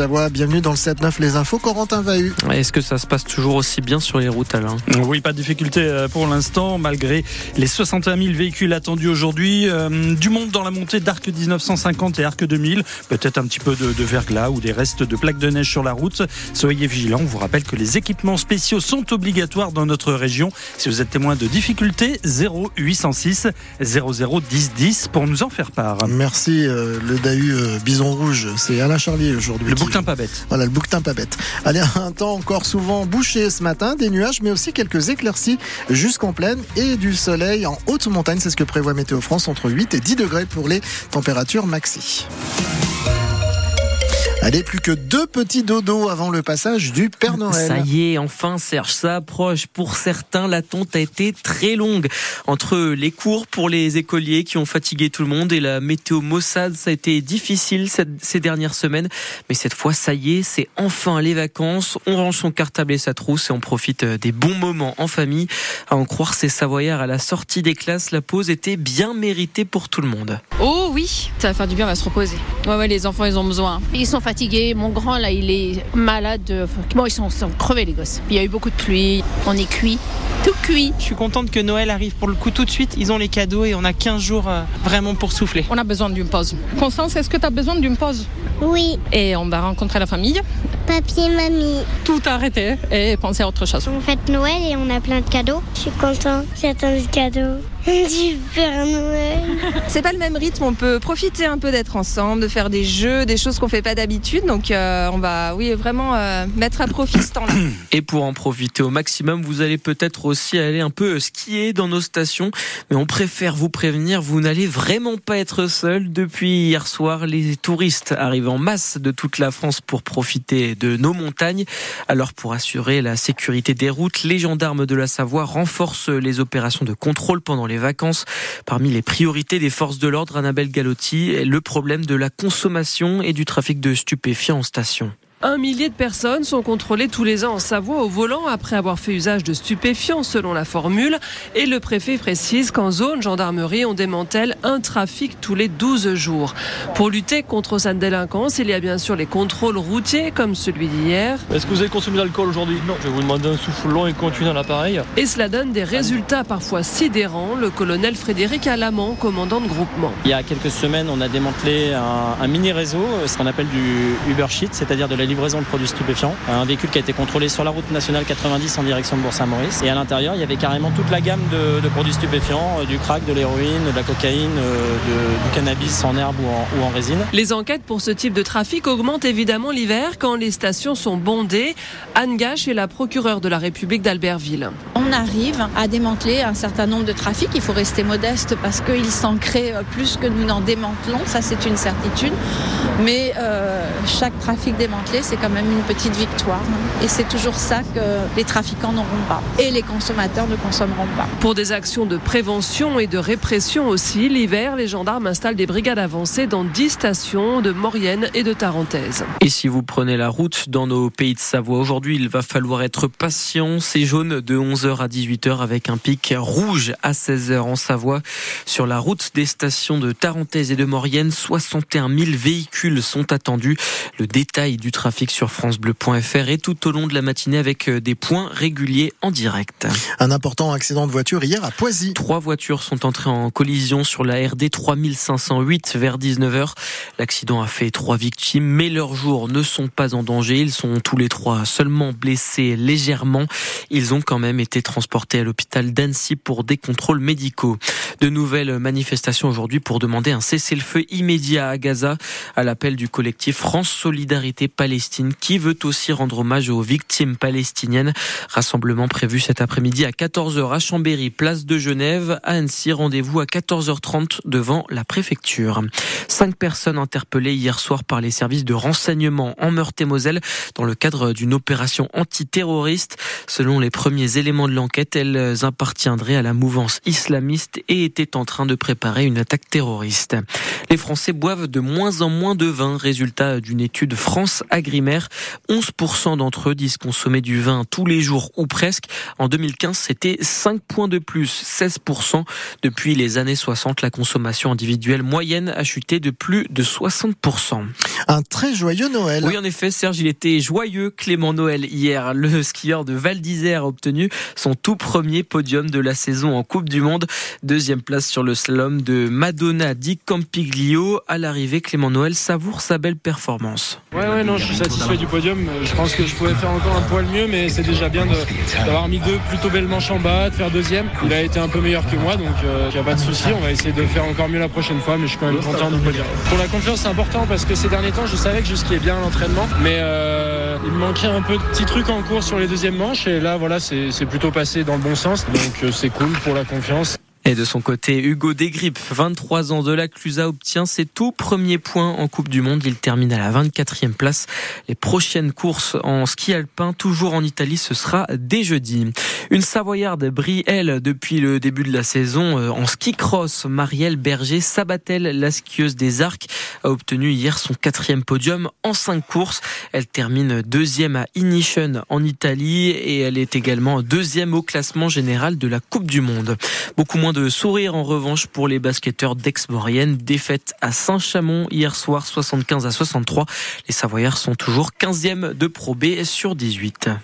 Savoie. Bienvenue dans le 7-9 Les Infos. Corentin Vahu. Est-ce que ça se passe toujours aussi bien sur les routes, Alain? Oui, pas de difficulté euh, pour l'instant, malgré les 61 000 véhicules attendus aujourd'hui. Euh, du monde dans la montée d'Arc 1950 et Arc 2000. Peut-être un petit peu de, de, verglas ou des restes de plaques de neige sur la route. Soyez vigilants. On vous rappelle que les équipements spéciaux sont obligatoires dans notre région. Si vous êtes témoin de difficultés, 0806 00 10 10 pour nous en faire part. Merci, euh, le Dahu euh, Bison Rouge. C'est Alain Charlier aujourd'hui. Bouquetin pas bête. Voilà, le bouquetin pas bête. Allez, un temps encore souvent bouché ce matin, des nuages, mais aussi quelques éclaircies jusqu'en pleine et du soleil en haute montagne. C'est ce que prévoit Météo France entre 8 et 10 degrés pour les températures maxi. Allez, plus que deux petits dodos avant le passage du Père Noël. Ça y est, enfin Serge, ça approche. Pour certains, la tonte a été très longue. Entre les cours pour les écoliers qui ont fatigué tout le monde et la météo maussade, ça a été difficile ces dernières semaines. Mais cette fois, ça y est, c'est enfin les vacances. On range son cartable et sa trousse et on profite des bons moments en famille. À en croire ces Savoyards à la sortie des classes, la pause était bien méritée pour tout le monde. Oh oui, ça va faire du bien, on va se reposer. Ouais, ouais, les enfants, ils ont besoin. Ils sont fatigué. Mon grand, là, il est malade. Bon, ils sont, sont crevés, les gosses. Il y a eu beaucoup de pluie. On est cuit. Tout cuit. Je suis contente que Noël arrive pour le coup tout de suite. Ils ont les cadeaux et on a 15 jours euh, vraiment pour souffler. On a besoin d'une pause. Constance, est-ce que tu as besoin d'une pause? Oui. Et on va rencontrer la famille Papier, mamie. Tout arrêter et penser à autre chose. On fête Noël et on a plein de cadeaux. Je suis content. J'attends des cadeaux. Du Père Noël. C'est pas le même rythme. On peut profiter un peu d'être ensemble, de faire des jeux, des choses qu'on fait pas d'habitude. Donc euh, on va, oui, vraiment euh, mettre à profit ce temps-là. Et pour en profiter au maximum, vous allez peut-être aussi aller un peu skier dans nos stations. Mais on préfère vous prévenir, vous n'allez vraiment pas être seul. Depuis hier soir, les touristes arrivent en masse de toute la France pour profiter de nos montagnes. Alors pour assurer la sécurité des routes, les gendarmes de la Savoie renforcent les opérations de contrôle pendant les vacances. Parmi les priorités des forces de l'ordre, Annabelle Galotti, le problème de la consommation et du trafic de stupéfiants en station. Un millier de personnes sont contrôlées tous les ans en Savoie au volant après avoir fait usage de stupéfiants selon la formule. Et le préfet précise qu'en zone gendarmerie, on démantèle un trafic tous les 12 jours. Pour lutter contre cette délinquance, il y a bien sûr les contrôles routiers comme celui d'hier. Est-ce que vous avez consommé de l'alcool aujourd'hui? Non. Je vais vous demander un souffle long et continue dans l'appareil. Et cela donne des résultats parfois sidérants. Le colonel Frédéric Alamand, commandant de groupement. Il y a quelques semaines, on a démantelé un, un mini réseau, ce qu'on appelle du Uber Sheet, c'est-à-dire de la livraison de produits stupéfiants. Un véhicule qui a été contrôlé sur la route nationale 90 en direction de Bourg-Saint-Maurice. Et à l'intérieur, il y avait carrément toute la gamme de, de produits stupéfiants, euh, du crack, de l'héroïne, de la cocaïne, euh, de, du cannabis en herbe ou en, ou en résine. Les enquêtes pour ce type de trafic augmentent évidemment l'hiver quand les stations sont bondées. Anne Gache est la procureure de la République d'Albertville. On arrive à démanteler un certain nombre de trafics. Il faut rester modeste parce qu'il s'en crée plus que nous n'en démantelons. Ça, c'est une certitude. Mais euh, chaque trafic démantelé, c'est quand même une petite victoire. Et c'est toujours ça que les trafiquants n'auront pas. Et les consommateurs ne consommeront pas. Pour des actions de prévention et de répression aussi, l'hiver, les gendarmes installent des brigades avancées dans 10 stations de Maurienne et de Tarentaise. Et si vous prenez la route dans nos pays de Savoie, aujourd'hui, il va falloir être patient. C'est jaune de 11h à 18h avec un pic rouge à 16h en Savoie. Sur la route des stations de Tarentaise et de Maurienne, 61 000 véhicules sont attendus. Le détail du trafic sur francebleu.fr et tout au long de la matinée avec des points réguliers en direct. Un important accident de voiture hier à Poisy. Trois voitures sont entrées en collision sur la RD 3508 vers 19h. L'accident a fait trois victimes, mais leurs jours ne sont pas en danger. Ils sont tous les trois seulement blessés légèrement. Ils ont quand même été transportés à l'hôpital d'Annecy pour des contrôles médicaux. De nouvelles manifestations aujourd'hui pour demander un cessez-le-feu immédiat à Gaza à l'appel du collectif France Solidarité Palestine qui veut aussi rendre hommage aux victimes palestiniennes. Rassemblement prévu cet après-midi à 14h à Chambéry, place de Genève. À Annecy, rendez-vous à 14h30 devant la préfecture. Cinq personnes interpellées hier soir par les services de renseignement en Meurthe-et-Moselle dans le cadre d'une opération antiterroriste. Selon les premiers éléments de l'enquête, elles appartiendraient à la mouvance islamiste et étaient en train de préparer une attaque terroriste. Les Français boivent de moins en moins de vin, résultat d'une étude France Agri Grimer. 11% d'entre eux disent consommer du vin tous les jours ou presque. En 2015, c'était 5 points de plus, 16%. Depuis les années 60, la consommation individuelle moyenne a chuté de plus de 60%. Un très joyeux Noël. Oui, en effet, Serge, il était joyeux. Clément Noël hier, le skieur de Val d'Isère a obtenu son tout premier podium de la saison en Coupe du Monde. Deuxième place sur le slalom de Madonna di Campiglio. À l'arrivée, Clément Noël savoure sa belle performance. Ouais, ouais, non, je suis satisfait du podium. Je pense que je pouvais faire encore un poil mieux, mais c'est déjà bien d'avoir mis deux plutôt belles manches en bas, de faire deuxième. Il a été un peu meilleur que moi, donc il n'y a pas de souci. On va essayer de faire encore mieux la prochaine fois, mais je suis quand même content du podium. Pour la confiance, c'est important parce que ces derniers temps, je savais que je skiais bien l'entraînement, mais euh, il me manquait un peu de petits trucs en cours sur les deuxièmes manches. Et là, voilà, c'est plutôt passé dans le bon sens. Donc euh, c'est cool pour la confiance. Et de son côté, Hugo Desgrippes, 23 ans de la Clusa, obtient ses tout premiers points en Coupe du Monde. Il termine à la 24e place. Les prochaines courses en ski alpin, toujours en Italie, ce sera dès jeudi. Une Savoyarde brille, elle, depuis le début de la saison euh, en ski cross. Marielle Berger Sabatel, la skieuse des Arcs, a obtenu hier son quatrième podium en cinq courses. Elle termine deuxième à Inishen en Italie et elle est également deuxième au classement général de la Coupe du Monde. Beaucoup de sourire en revanche pour les basketteurs d'Aix-Maurienne. Défaite à Saint-Chamond hier soir 75 à 63. Les Savoyards sont toujours 15e de Pro B sur 18.